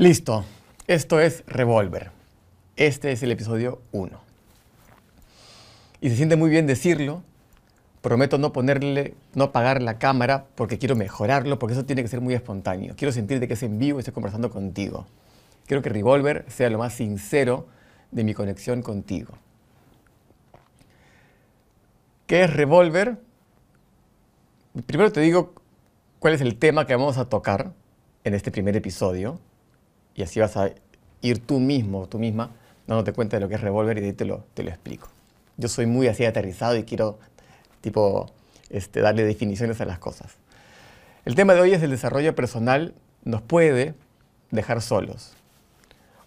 Listo, esto es Revolver. Este es el episodio 1. Y se siente muy bien decirlo. Prometo no ponerle, no apagar la cámara porque quiero mejorarlo, porque eso tiene que ser muy espontáneo. Quiero sentir de que es en vivo y estoy conversando contigo. Quiero que Revolver sea lo más sincero de mi conexión contigo. ¿Qué es Revolver? Primero te digo cuál es el tema que vamos a tocar en este primer episodio y así vas a ir tú mismo, tú misma, dándote cuenta de lo que es revólver y de ahí te lo, te lo explico. Yo soy muy así aterrizado y quiero, tipo, este, darle definiciones a las cosas. El tema de hoy es el desarrollo personal nos puede dejar solos.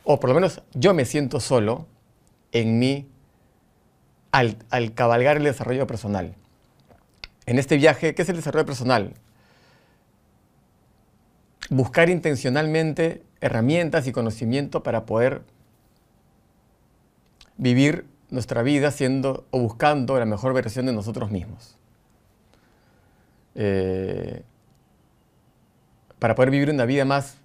O por lo menos yo me siento solo en mí al, al cabalgar el desarrollo personal. En este viaje, ¿qué es el desarrollo personal? Buscar intencionalmente herramientas y conocimiento para poder vivir nuestra vida siendo o buscando la mejor versión de nosotros mismos. Eh, para poder vivir una vida más,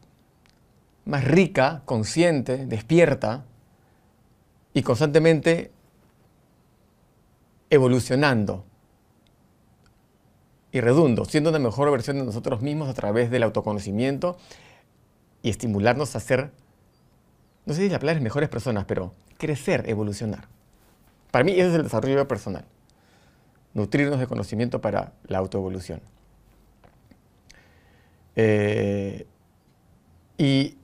más rica, consciente, despierta y constantemente evolucionando y redundo, siendo una mejor versión de nosotros mismos a través del autoconocimiento y estimularnos a ser, no sé si la palabra es mejores personas, pero crecer, evolucionar. Para mí ese es el desarrollo personal. Nutrirnos de conocimiento para la autoevolución. Eh, y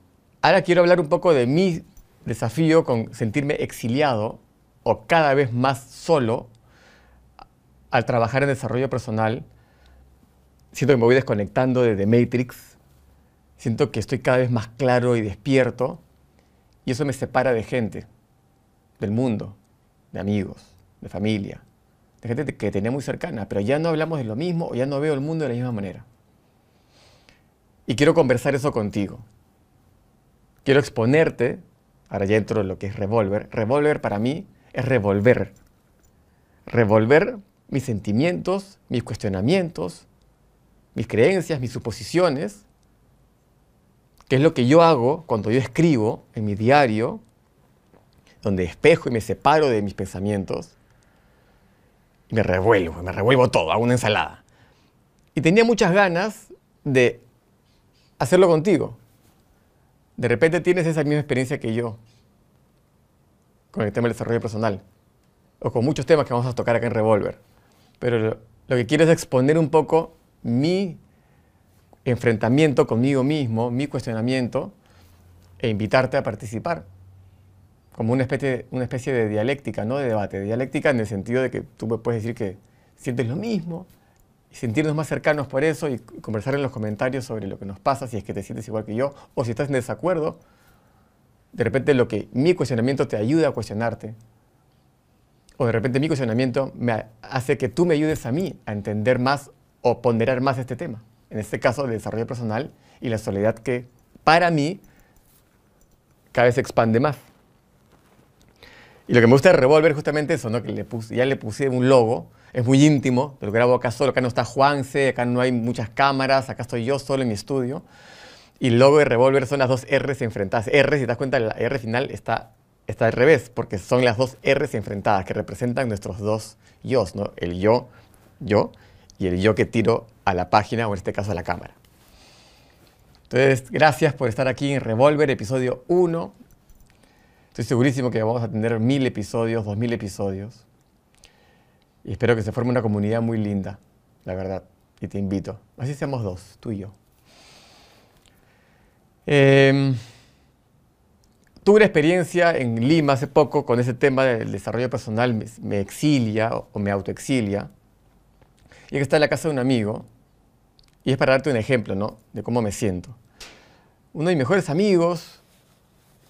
ahora quiero hablar un poco de mi desafío con sentirme exiliado o cada vez más solo al trabajar en desarrollo personal. Siento que me voy desconectando de The Matrix, Siento que estoy cada vez más claro y despierto y eso me separa de gente, del mundo, de amigos, de familia, de gente que tenía muy cercana, pero ya no hablamos de lo mismo o ya no veo el mundo de la misma manera. Y quiero conversar eso contigo. Quiero exponerte, ahora ya entro en lo que es revolver. Revolver para mí es revolver. Revolver mis sentimientos, mis cuestionamientos, mis creencias, mis suposiciones que es lo que yo hago cuando yo escribo en mi diario, donde espejo y me separo de mis pensamientos, me revuelvo, me revuelvo todo, hago una ensalada. Y tenía muchas ganas de hacerlo contigo. De repente tienes esa misma experiencia que yo con el tema del desarrollo personal, o con muchos temas que vamos a tocar acá en Revolver. Pero lo que quiero es exponer un poco mi enfrentamiento conmigo mismo, mi cuestionamiento, e invitarte a participar. Como una especie, de dialéctica, no de debate. Dialéctica en el sentido de que tú me puedes decir que sientes lo mismo, y sentirnos más cercanos por eso y conversar en los comentarios sobre lo que nos pasa, si es que te sientes igual que yo, o si estás en desacuerdo. De repente lo que mi cuestionamiento te ayuda a cuestionarte. O de repente mi cuestionamiento me hace que tú me ayudes a mí a entender más o ponderar más este tema en este caso el desarrollo personal y la soledad que para mí cada vez se expande más. Y lo que me gusta de Revolver justamente eso, ¿no? que ya le puse un logo, es muy íntimo, lo grabo acá solo, acá no está Juanse, acá no hay muchas cámaras, acá estoy yo solo en mi estudio. Y el logo de Revolver son las dos R's enfrentadas. R, si te das cuenta, la R final está, está al revés, porque son las dos R's enfrentadas que representan nuestros dos yo, ¿no? El yo, yo, y el yo que tiro a la página o en este caso a la cámara. Entonces, gracias por estar aquí en Revolver, episodio 1. Estoy segurísimo que vamos a tener mil episodios, dos mil episodios. Y espero que se forme una comunidad muy linda, la verdad. Y te invito. Así seamos dos, tú y yo. Em, tuve una experiencia en Lima hace poco con ese tema del desarrollo personal, me, exilia o me autoexilia. Y que está en la casa de un amigo y es para darte un ejemplo, ¿no? De cómo me siento. Uno de mis mejores amigos,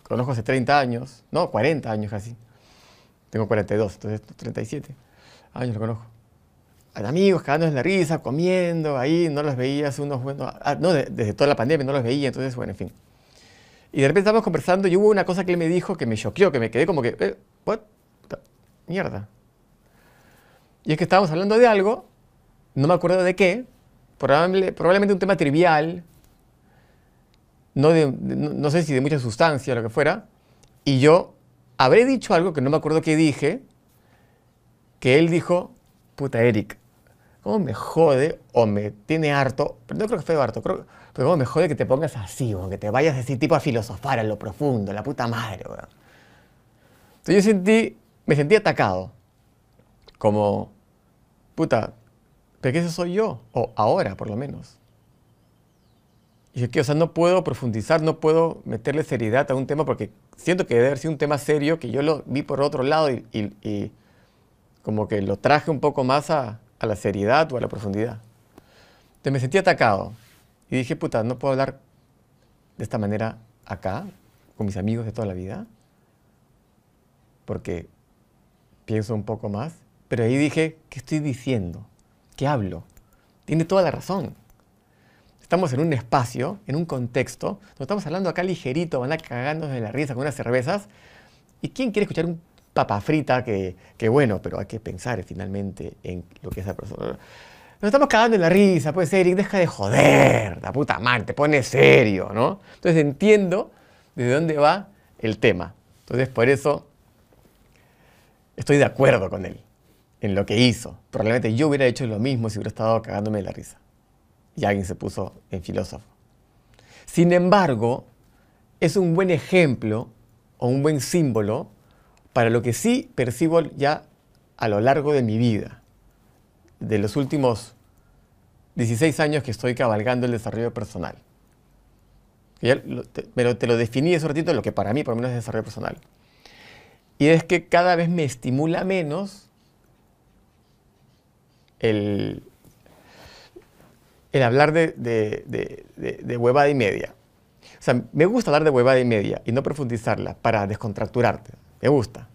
conozco hace 30 años, no, 40 años casi. Tengo 42, entonces 37 años lo conozco. Hay amigos cagando en la risa, comiendo, ahí, no los veía hace unos buenos... Ah, no, desde toda la pandemia no los veía, entonces, bueno, en fin. Y de repente estábamos conversando y hubo una cosa que él me dijo que me choqueó, que me quedé como que, eh, what? Mierda. Y es que estábamos hablando de algo, no me acuerdo de qué, probablemente un tema trivial, no, no, no sé si de mucha sustancia o lo que fuera, y yo habré dicho algo que no me acuerdo qué dije, que él dijo, puta Eric, ¿cómo me jode o me tiene harto? Pero no creo que fue harto, creo, pero cómo me jode que te pongas así, o que te vayas así tipo a filosofar en lo profundo, la puta madre, weón. Entonces yo sentí, me sentí atacado, como, puta, ¿pero qué eso soy yo? O ahora, por lo menos. Y que, o sea, no puedo profundizar, no puedo meterle seriedad a un tema porque siento que debe haber sido un tema serio que yo lo vi por otro lado y, y- y como que lo traje un poco más a, a la seriedad o a la profundidad. Entonces me sentí atacado y dije, puta, no puedo hablar de esta manera acá, con mis amigos de toda la vida, porque pienso un poco más. Pero ahí dije, ¿qué estoy diciendo? ¿Qué hablo? Tiene toda la razón. Estamos en un espacio, en un contexto, donde estamos hablando acá ligerito, van a cagarnos de la risa con unas cervezas. ¿Y quién quiere escuchar un papa frita que, que bueno, pero hay que pensar finalmente en lo que esa persona... Nos estamos cagando en la risa, pues Eric, deja de joder, la puta madre, te pones serio, ¿no? Entonces entiendo de dónde va el tema. Entonces por eso estoy de acuerdo con él en lo que hizo. Probablemente yo hubiera hecho lo mismo si hubiera estado cagándome de la risa. Y alguien se puso en filósofo. Sin embargo, es un buen ejemplo o un buen símbolo para lo que sí percibo ya a lo largo de mi vida, de los últimos 16 años que estoy cabalgando el desarrollo personal. Te- pero te lo definí hace ratito lo que para mí por lo menos es desarrollo personal. Y es que cada vez me estimula menos el, el hablar de, de, de, de- huevada y media. O sea, me gusta hablar de huevada y media y no profundizarla para descontracturarte. Me gusta.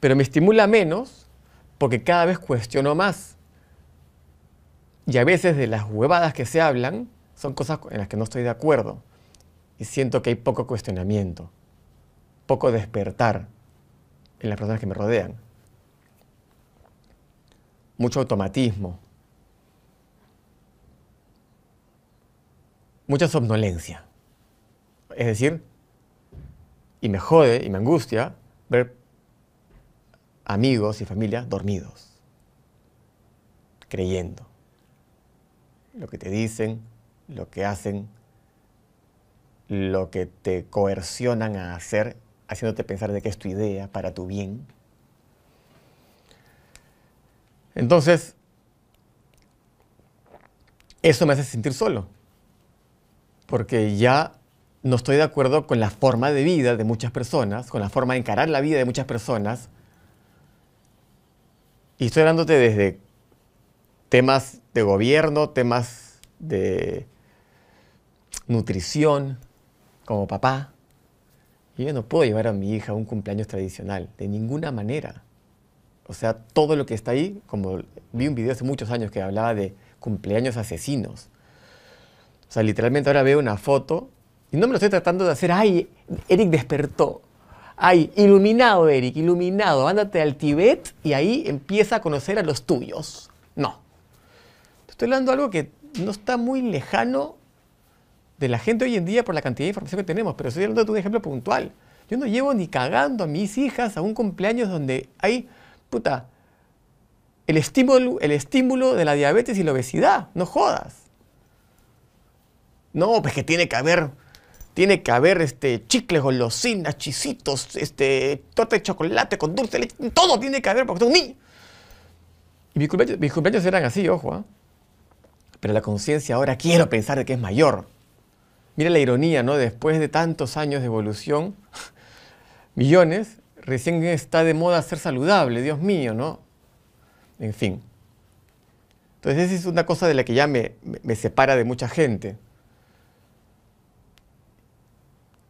Pero me estimula menos porque cada vez cuestiono más. Y a veces de las huevadas que se hablan son cosas en las que no estoy de acuerdo. Y siento que hay poco cuestionamiento, poco despertar en las personas que me rodean. Mucho automatismo. Mucha somnolencia. Es decir, y me jode y me angustia ver amigos y familia dormidos, creyendo lo que te dicen, lo que hacen, lo que te coercionan a hacer, haciéndote pensar de que es tu idea para tu bien. Entonces, eso me hace sentir solo, porque ya no estoy de acuerdo con la forma de vida de muchas personas, con la forma de encarar la vida de muchas personas. Y estoy hablándote desde temas de gobierno, temas de nutrición, como papá. Yo no puedo llevar a mi hija a un cumpleaños tradicional, de ninguna manera. O sea, todo lo que está ahí, como vi un video hace muchos años que hablaba de cumpleaños asesinos. O sea, literalmente ahora veo una foto y no me lo estoy tratando de hacer, ay, Eric despertó. Ay, iluminado, Eric, iluminado. Ándate al Tíbet y ahí empieza a conocer a los tuyos. No. Estoy hablando de algo que no está muy lejano de la gente hoy en día por la cantidad de información que tenemos, pero estoy hablando de un ejemplo puntual. Yo no llevo ni cagando a mis hijas a un cumpleaños donde hay, puta, el estímulo, el estímulo de la diabetes y la obesidad. No jodas. No, pues que tiene que haber, tiene que haber este, chicles, golosinas, chisitos, este, torta de chocolate con dulce leche, todo tiene que haber porque son niños. Y mis cumpleaños, eran así, ojo, ¿ah? Pero la conciencia ahora quiero pensar de que es mayor. Mira la ironía, ¿no? Después de tantos años de evolución, millones, recién está de moda ser saludable, Dios mío, ¿no? En fin. Entonces esa es una cosa de la que ya me, me- separa de mucha gente.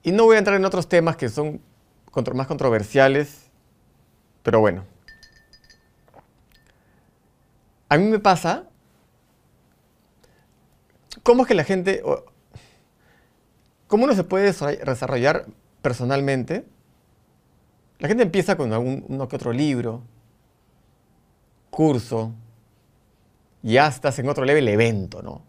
Y no voy a entrar en otros temas que son más controversiales, pero bueno. A mí me pasa, ¿cómo es que la gente, cómo uno se puede desarroll- desarrollar personalmente? La gente empieza con algún, uno que otro libro, curso, y estás en otro level evento, ¿no?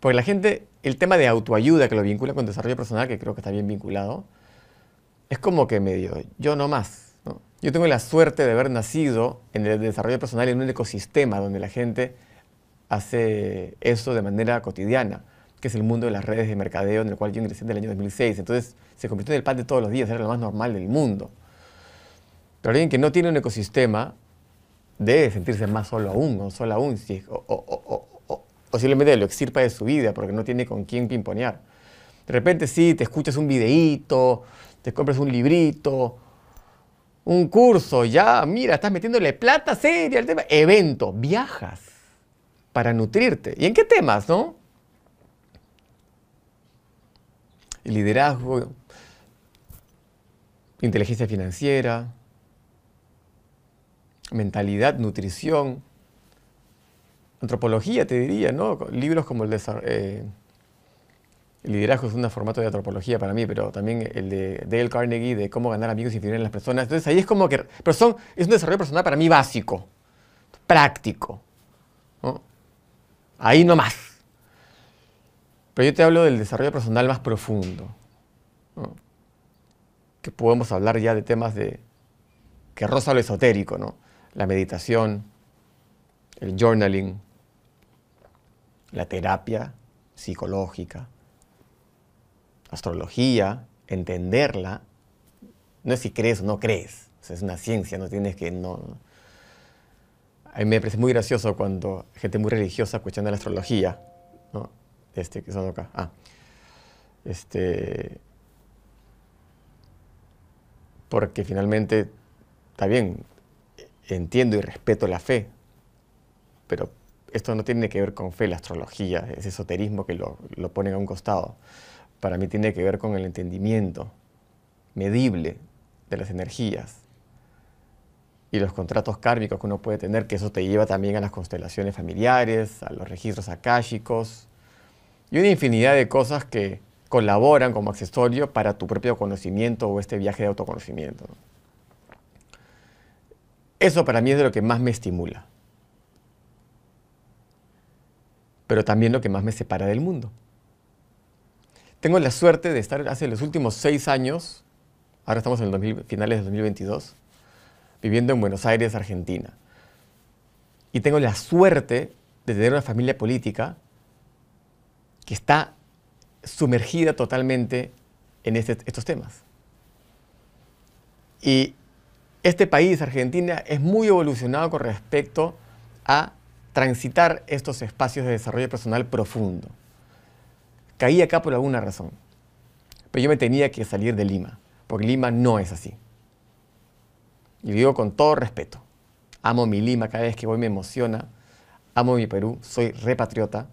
Porque la gente el tema de autoayuda que lo vincula con desarrollo personal, que creo que está bien vinculado, es como que medio, yo no más. Yo tengo la suerte de haber nacido en el desarrollo personal en un ecosistema donde la gente hace eso de manera cotidiana, que es el mundo de las redes de mercadeo en el cual yo ingresé en el año 2006. Entonces se convirtió en el pan de todos los días, era lo más normal del mundo. Pero alguien que no tiene un ecosistema debe sentirse más solo aún, o solo aún, o, posiblemente lo extirpa de su vida porque no tiene con quién pimponear. De repente sí, te escuchas un videíto, te compras un librito, un curso, ya, mira, estás metiéndole plata seria al tema, evento, viajas para nutrirte. ¿Y en qué temas, no? Liderazgo, inteligencia financiera, mentalidad, nutrición, antropología, te diría, ¿no? Libros como el de... Eh, el liderazgo es un formato de antropología para mí, pero también el de Dale Carnegie de cómo ganar amigos y influir en las personas. Entonces ahí es como que... Pero son, es un desarrollo personal para mí básico, práctico. Ahí no más. Pero yo te hablo del desarrollo personal más profundo. Que podemos hablar ya de temas de que roza lo esotérico, ¿no? La meditación, el journaling, la terapia psicológica, astrología, entenderla, no es si crees o no crees, es una ciencia, no tienes que... No... A mí me parece muy gracioso cuando gente muy religiosa cuestiona la astrología, ¿no? Este, que son acá. Ah, este, porque finalmente, está bien, entiendo y respeto la fe, pero esto no tiene que ver con fe, la astrología, ese esoterismo que lo, lo ponen a un costado para mí tiene que ver con el entendimiento medible de las energías y los contratos kármicos que uno puede tener, que eso te lleva también a las constelaciones familiares, a los registros akáshicos y una infinidad de cosas que colaboran como accesorio para tu propio conocimiento o este viaje de autoconocimiento. Eso para mí es de lo que más me estimula, pero también lo que más me separa del mundo. Tengo la suerte de estar hace los últimos seis años, ahora estamos en finales de 2022, viviendo en Buenos Aires, Argentina. Y tengo la suerte de tener una familia política que está sumergida totalmente en este, estos temas. Y este país, Argentina, es muy evolucionado con respecto a transitar estos espacios de desarrollo personal profundo. Caí acá por alguna razón. Pero yo me tenía que salir de Lima, porque Lima no es así. Y digo con todo respeto. Amo mi Lima, cada vez que voy me emociona. Amo mi Perú, soy repatriota.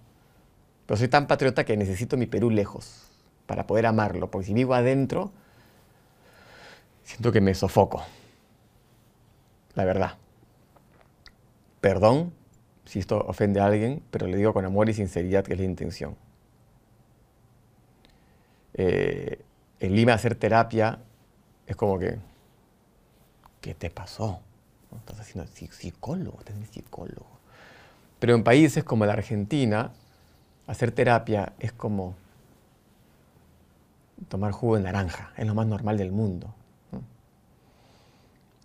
Pero soy tan patriota que necesito mi Perú lejos para poder amarlo, porque si vivo adentro, siento que me sofoco. La verdad. Perdón si esto ofende a alguien, pero le digo con amor y sinceridad que es la intención. Eh, en Lima hacer terapia es como que, ¿qué te pasó? Estás haciendo psicólogo, estás psicólogo. Pero en países como la Argentina, hacer terapia es como tomar jugo de naranja, es lo más normal del mundo.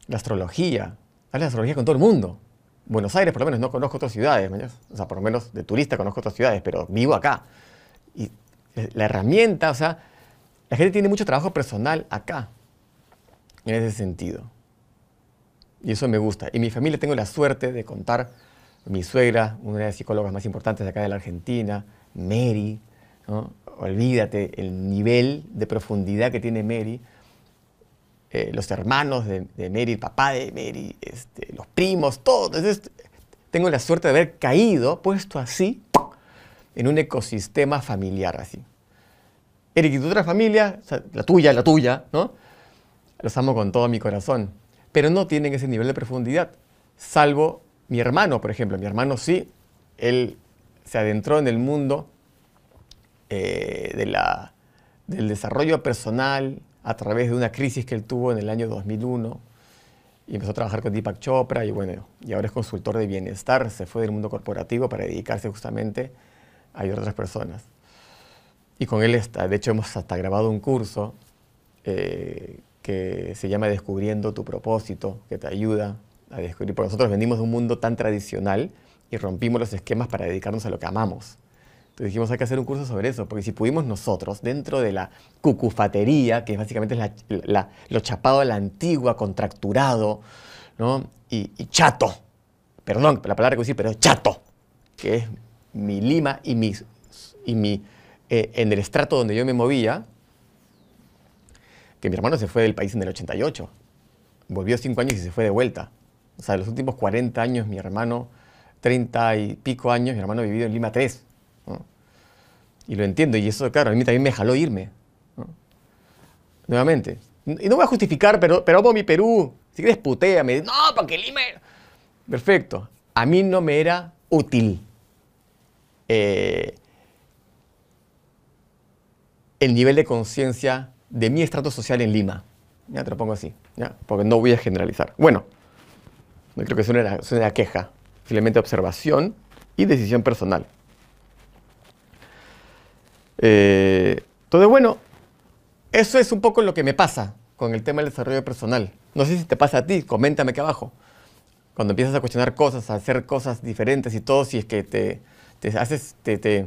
La astrología, la astrología con todo el mundo. Buenos Aires, por lo menos, no conozco otras ciudades, o sea, por lo menos de turista conozco otras ciudades, pero vivo acá. Y la herramienta, o sea, la gente tiene mucho trabajo personal acá, en ese sentido. Y eso me gusta. Y mi familia tengo la suerte de contar, mi suegra, una de las psicólogas más importantes de acá de la Argentina, Mary, olvídate el nivel de profundidad que tiene Mary, eh, los hermanos de, Mary, el papá de Mary, este, los primos, todos. Tengo la suerte de haber caído, puesto así, en un ecosistema familiar así. Eric, y tu otra familia, la tuya, la tuya, ¿no? Los amo con todo mi corazón, pero no tienen ese nivel de profundidad, salvo mi hermano, por ejemplo. Mi hermano sí, él se adentró en el mundo eh, de la, del desarrollo personal a través de una crisis que él tuvo en el año 2001 y empezó a trabajar con Deepak Chopra y bueno, y ahora es consultor de bienestar, se fue del mundo corporativo para dedicarse justamente a ayudar a otras personas. y con él, está, de hecho, hemos hasta grabado un curso eh, que se llama Descubriendo tu propósito, que te ayuda a descubrir, porque nosotros venimos de un mundo tan tradicional y rompimos los esquemas para dedicarnos a lo que amamos. Entonces dijimos, hay que hacer un curso sobre eso, porque si pudimos nosotros, dentro de la cucufatería, que básicamente es lo chapado a la antigua, contracturado, y, chato, perdón, la palabra que voy a decir, pero chato, que es mi lima y mi eh, en el estrato donde yo me movía, que mi hermano se fue del país en el 88, volvió cinco años y se fue de vuelta. O sea, los últimos 40 años mi hermano, 30 y pico años, mi hermano ha vivido en Lima 3. Y lo entiendo, y eso, claro, a mí también me jaló irme. Nuevamente. Y no voy a justificar, pero, pero amo mi Perú. Si quieres, puteame. No, porque Lima... Perfecto. A mí no me era útil. Eh, el nivel de conciencia de mi estrato social en Lima. Ya te lo pongo así, ¿ya? porque no voy a generalizar. Bueno, no creo que sea una, queja, simplemente observación y decisión personal. Eh, entonces, bueno, eso es un poco lo que me pasa con el tema del desarrollo personal. No sé si te pasa a ti, coméntame aquí abajo. Cuando empiezas a cuestionar cosas, a hacer cosas diferentes y todo, si es que te, te haces, te, te...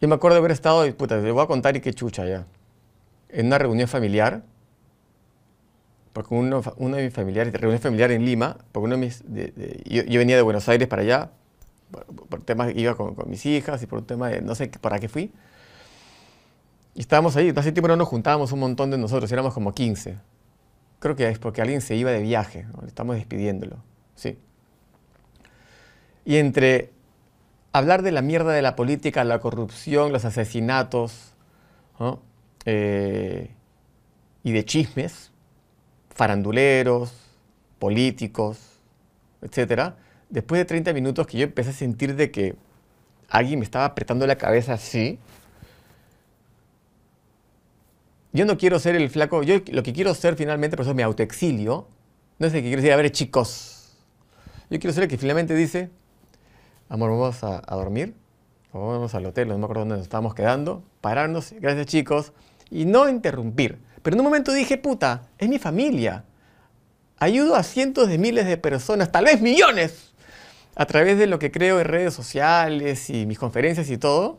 Yo me acuerdo de haber estado, puta, te voy a contar y qué chucha ya, en una reunión familiar, porque uno, uno de mis familiares, reunión familiar en Lima, porque uno de mis, yo, venía de Buenos Aires para allá, por, temas, iba con, mis hijas y por un tema de, no sé para qué fui. Y estábamos ahí, hace tiempo no nos juntábamos un montón de nosotros, éramos como 15. Creo que es porque alguien se iba de viaje, estamos despidiéndolo, sí. Y entre hablar de la mierda de la política, la corrupción, los asesinatos eh, y de chismes, faranduleros, políticos, etcétera, después de 30 minutos que yo empecé a sentir de que alguien me estaba apretando la cabeza así, yo no quiero ser el flaco, yo lo que quiero ser finalmente, por eso me autoexilio, no es el que quiero decir, a ver, chicos, yo quiero ser el que finalmente dice, amor, vamos a, dormir, o vamos al hotel, no me acuerdo dónde nos estábamos quedando, pararnos, gracias chicos, y no interrumpir. Pero en un momento dije, puta, es mi familia. Ayudo a cientos de miles de personas, tal vez millones, a través de lo que creo en redes sociales y mis conferencias y todo.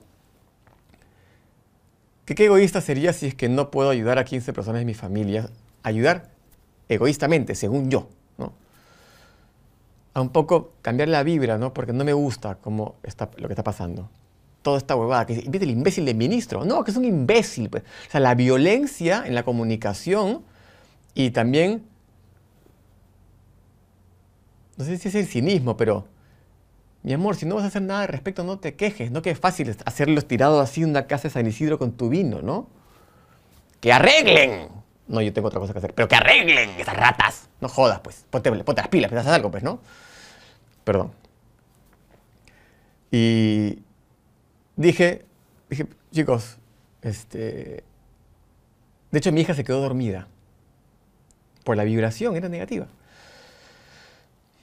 ¿Qué, egoísta sería si es que no puedo ayudar a 15 personas de mi familia? Ayudar egoístamente, según yo a un poco cambiar la vibra, ¿no? Porque no me gusta cómo está, lo que está pasando. Toda esta huevada, que ¿viste el imbécil de ministro? No, que es un imbécil. Pues. O sea, la violencia en la comunicación y también, no sé si es el cinismo, pero, mi amor, si no vas a hacer nada al respecto, no te quejes. No que es fácil hacerlos tirados así en una casa de San Isidro con tu vino, ¿no? Que arreglen. No, yo tengo otra cosa que hacer. Pero que arreglen esas ratas. No jodas, pues. Ponte, las pilas, hacer algo, pues, ¿no? Perdón. Y dije, dije, chicos, este... De hecho, mi hija se quedó dormida. Por la vibración, era negativa.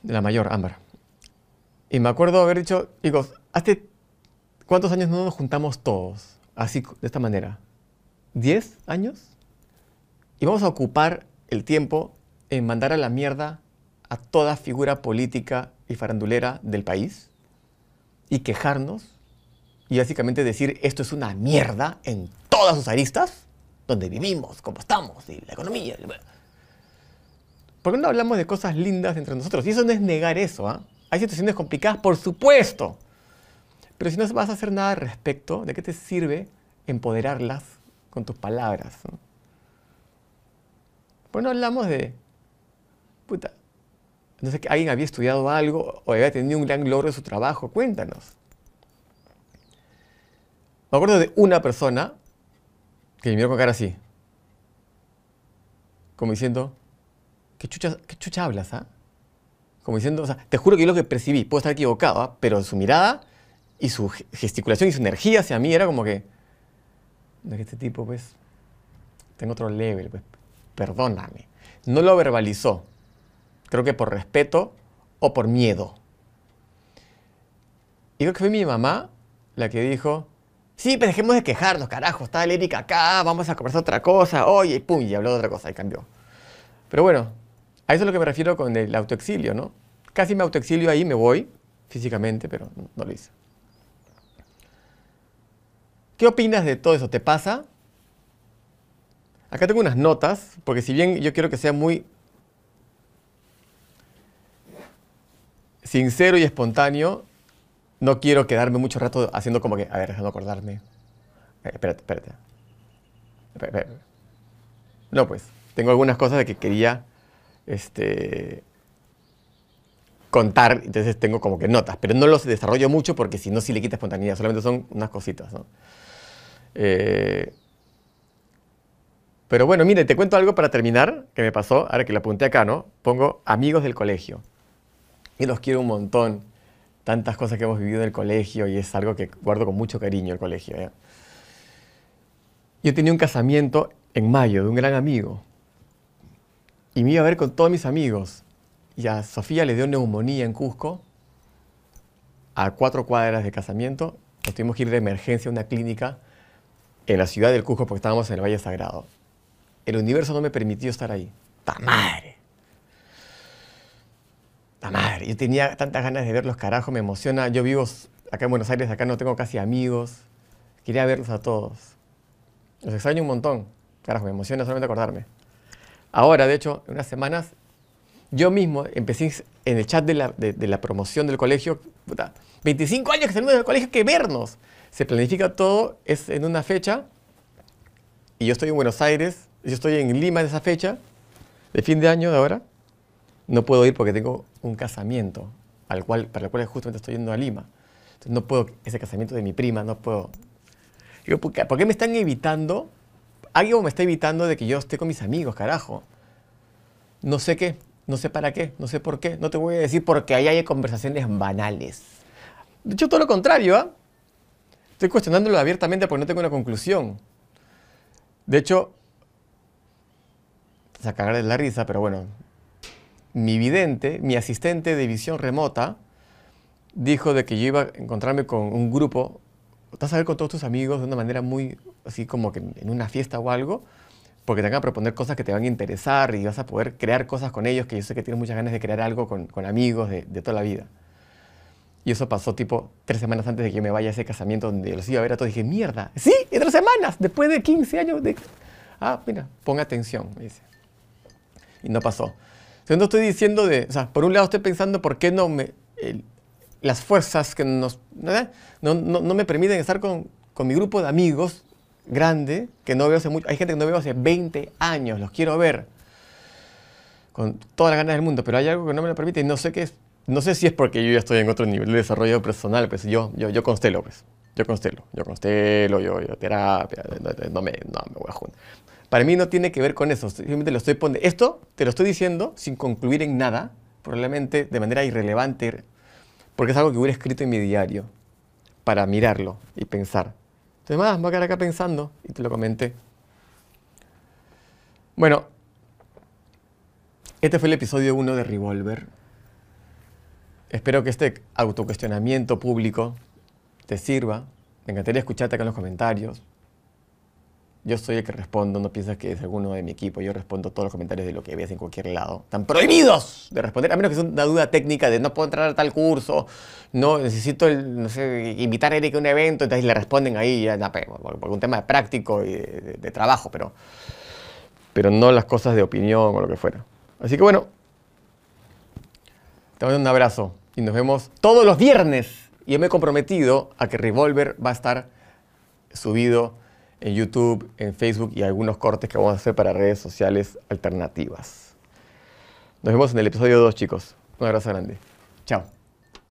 La mayor, Ámbar. Y me acuerdo haber dicho, chicos, ¿hace cuántos años no nos juntamos todos? Así, de esta manera. ¿Diez años? Y vamos a ocupar el tiempo en mandar a la mierda a toda figura política y farandulera del país y quejarnos y básicamente decir esto es una mierda en todas sus aristas, donde vivimos, cómo estamos, y la economía. ¿Por qué no hablamos de cosas lindas entre nosotros? Y eso no es negar eso. ¿ah? Hay situaciones complicadas, por supuesto. Pero si no vas a hacer nada al respecto, ¿de qué te sirve empoderarlas con tus palabras? Pues no hablamos de, puta, no sé, alguien había estudiado algo o había tenido un gran logro en su trabajo. Cuéntanos. Me acuerdo de una persona que me miró con cara así. Como diciendo, ¿qué chucha, qué chucha hablas, ah? Como diciendo, o sea, te juro que yo lo que percibí, puedo estar equivocado, ¿ah? pero su mirada y su gesticulación y su energía hacia mí era como que, de este tipo, pues, tengo otro level, pues, perdóname. No lo verbalizó, creo que por respeto o por miedo. Y creo que fue mi mamá la que dijo, sí, pero dejemos de quejarnos, carajo, está Erika acá, vamos a conversar otra cosa, oye, pum, y habló de otra cosa y cambió. Pero bueno, a eso es lo que me refiero con el autoexilio, ¿no? Casi me autoexilio ahí, me voy físicamente, pero no lo hice. ¿Qué opinas de todo eso? ¿Te pasa? Acá tengo unas notas, porque si bien yo quiero que sea muy sincero y espontáneo, no quiero quedarme mucho rato haciendo como que, a ver, déjame acordarme. Eh, espérate, espérate. No, pues, tengo algunas cosas de que quería este, contar, entonces tengo como que notas, pero no los desarrollo mucho porque si no, sí le quita espontaneidad, solamente son unas cositas. ¿no? Eh, pero bueno, mire, te cuento algo para terminar que me pasó, ahora que lo apunté acá, ¿no? Pongo amigos del colegio. Y los quiero un montón. Tantas cosas que hemos vivido en el colegio y es algo que guardo con mucho cariño el colegio. Yo tenía un casamiento en mayo de un gran amigo. Y me iba a ver con todos mis amigos. Y a Sofía le dio neumonía en Cusco, a cuatro cuadras de casamiento. Nos tuvimos que ir de emergencia a una clínica en la ciudad del Cusco porque estábamos en el Valle Sagrado el universo no me permitió estar ahí. ¡Ta madre! ¡Ta madre! Yo tenía tantas ganas de verlos, carajo, me emociona. Yo vivo acá en Buenos Aires, acá no tengo casi amigos. Quería verlos a todos. Los extraño un montón. Carajo, me emociona solamente acordarme. Ahora, de hecho, en unas semanas, yo mismo empecé en el chat de la, promoción del colegio. 25 años que salimos del colegio, que vernos. Se planifica todo, es en una fecha. Y yo estoy en Buenos Aires, yo estoy en Lima en esa fecha, de fin de año de ahora, no puedo ir porque tengo un casamiento al cual, para el cual justamente estoy yendo a Lima. No puedo, ese casamiento de mi prima, no puedo. ¿por qué, me están evitando? Algo me está evitando de que yo esté con mis amigos, carajo. No sé qué, no sé para qué, no sé por qué. No te voy a decir porque ahí hay conversaciones banales. De hecho, todo lo contrario, ¿ah? Estoy cuestionándolo abiertamente porque no tengo una conclusión. De hecho, cagar de la risa, pero bueno, mi vidente, mi asistente de visión remota, dijo de que yo iba a encontrarme con un grupo, estás a ver con todos tus amigos de una manera muy, así como que en una fiesta o algo, porque te van a proponer cosas que te van a interesar y vas a poder crear cosas con ellos, que yo sé que tienes muchas ganas de crear algo con, amigos de, toda la vida. Y eso pasó tipo tres semanas antes de que yo me vaya a ese casamiento donde los iba a ver a todos. dije, mierda, sí, en tres semanas, después de 15 años de... Ah, mira, ponga atención, me dice y no pasó. No estoy diciendo de, o sea, por un lado estoy pensando por qué no me, las fuerzas que nos, no, no, no, me permiten estar con, con, mi grupo de amigos grande, que no veo hace mucho, hay gente que no veo hace 20 años, los quiero ver con todas las ganas del mundo, pero hay algo que no me lo permite y no sé qué es. No sé si es porque yo ya estoy en otro nivel de desarrollo personal, pues yo, yo, yo constelo, pues. Yo constelo, yo constelo, yo, yo terapia, no, me, no me voy a juntar. Para mí no tiene que ver con eso, simplemente lo estoy poniendo. Esto te lo estoy diciendo sin concluir en nada, probablemente de manera irrelevante, porque es algo que hubiera escrito en mi diario para mirarlo y pensar. Entonces, más, voy a quedar acá pensando y te lo comenté. Bueno, este fue el episodio 1 de Revolver. Espero que este autocuestionamiento público te sirva. Me encantaría escucharte acá en los comentarios. Yo soy el que respondo, no piensas que es alguno de mi equipo. Yo respondo todos los comentarios de lo que veas en cualquier lado. Están prohibidos de responder, a menos que sea una duda técnica de no puedo entrar a tal curso, no necesito no sé, invitar a Eric a un evento, entonces le responden ahí, ya, por, un tema práctico y de, trabajo, pero, pero no las cosas de opinión o lo que fuera. Así que bueno, te mando un abrazo y nos vemos todos los viernes. Y yo me he comprometido a que Revolver va a estar subido en YouTube, en Facebook y algunos cortes que vamos a hacer para redes sociales alternativas. Nos vemos en el episodio 2, chicos. Un abrazo grande. Chao.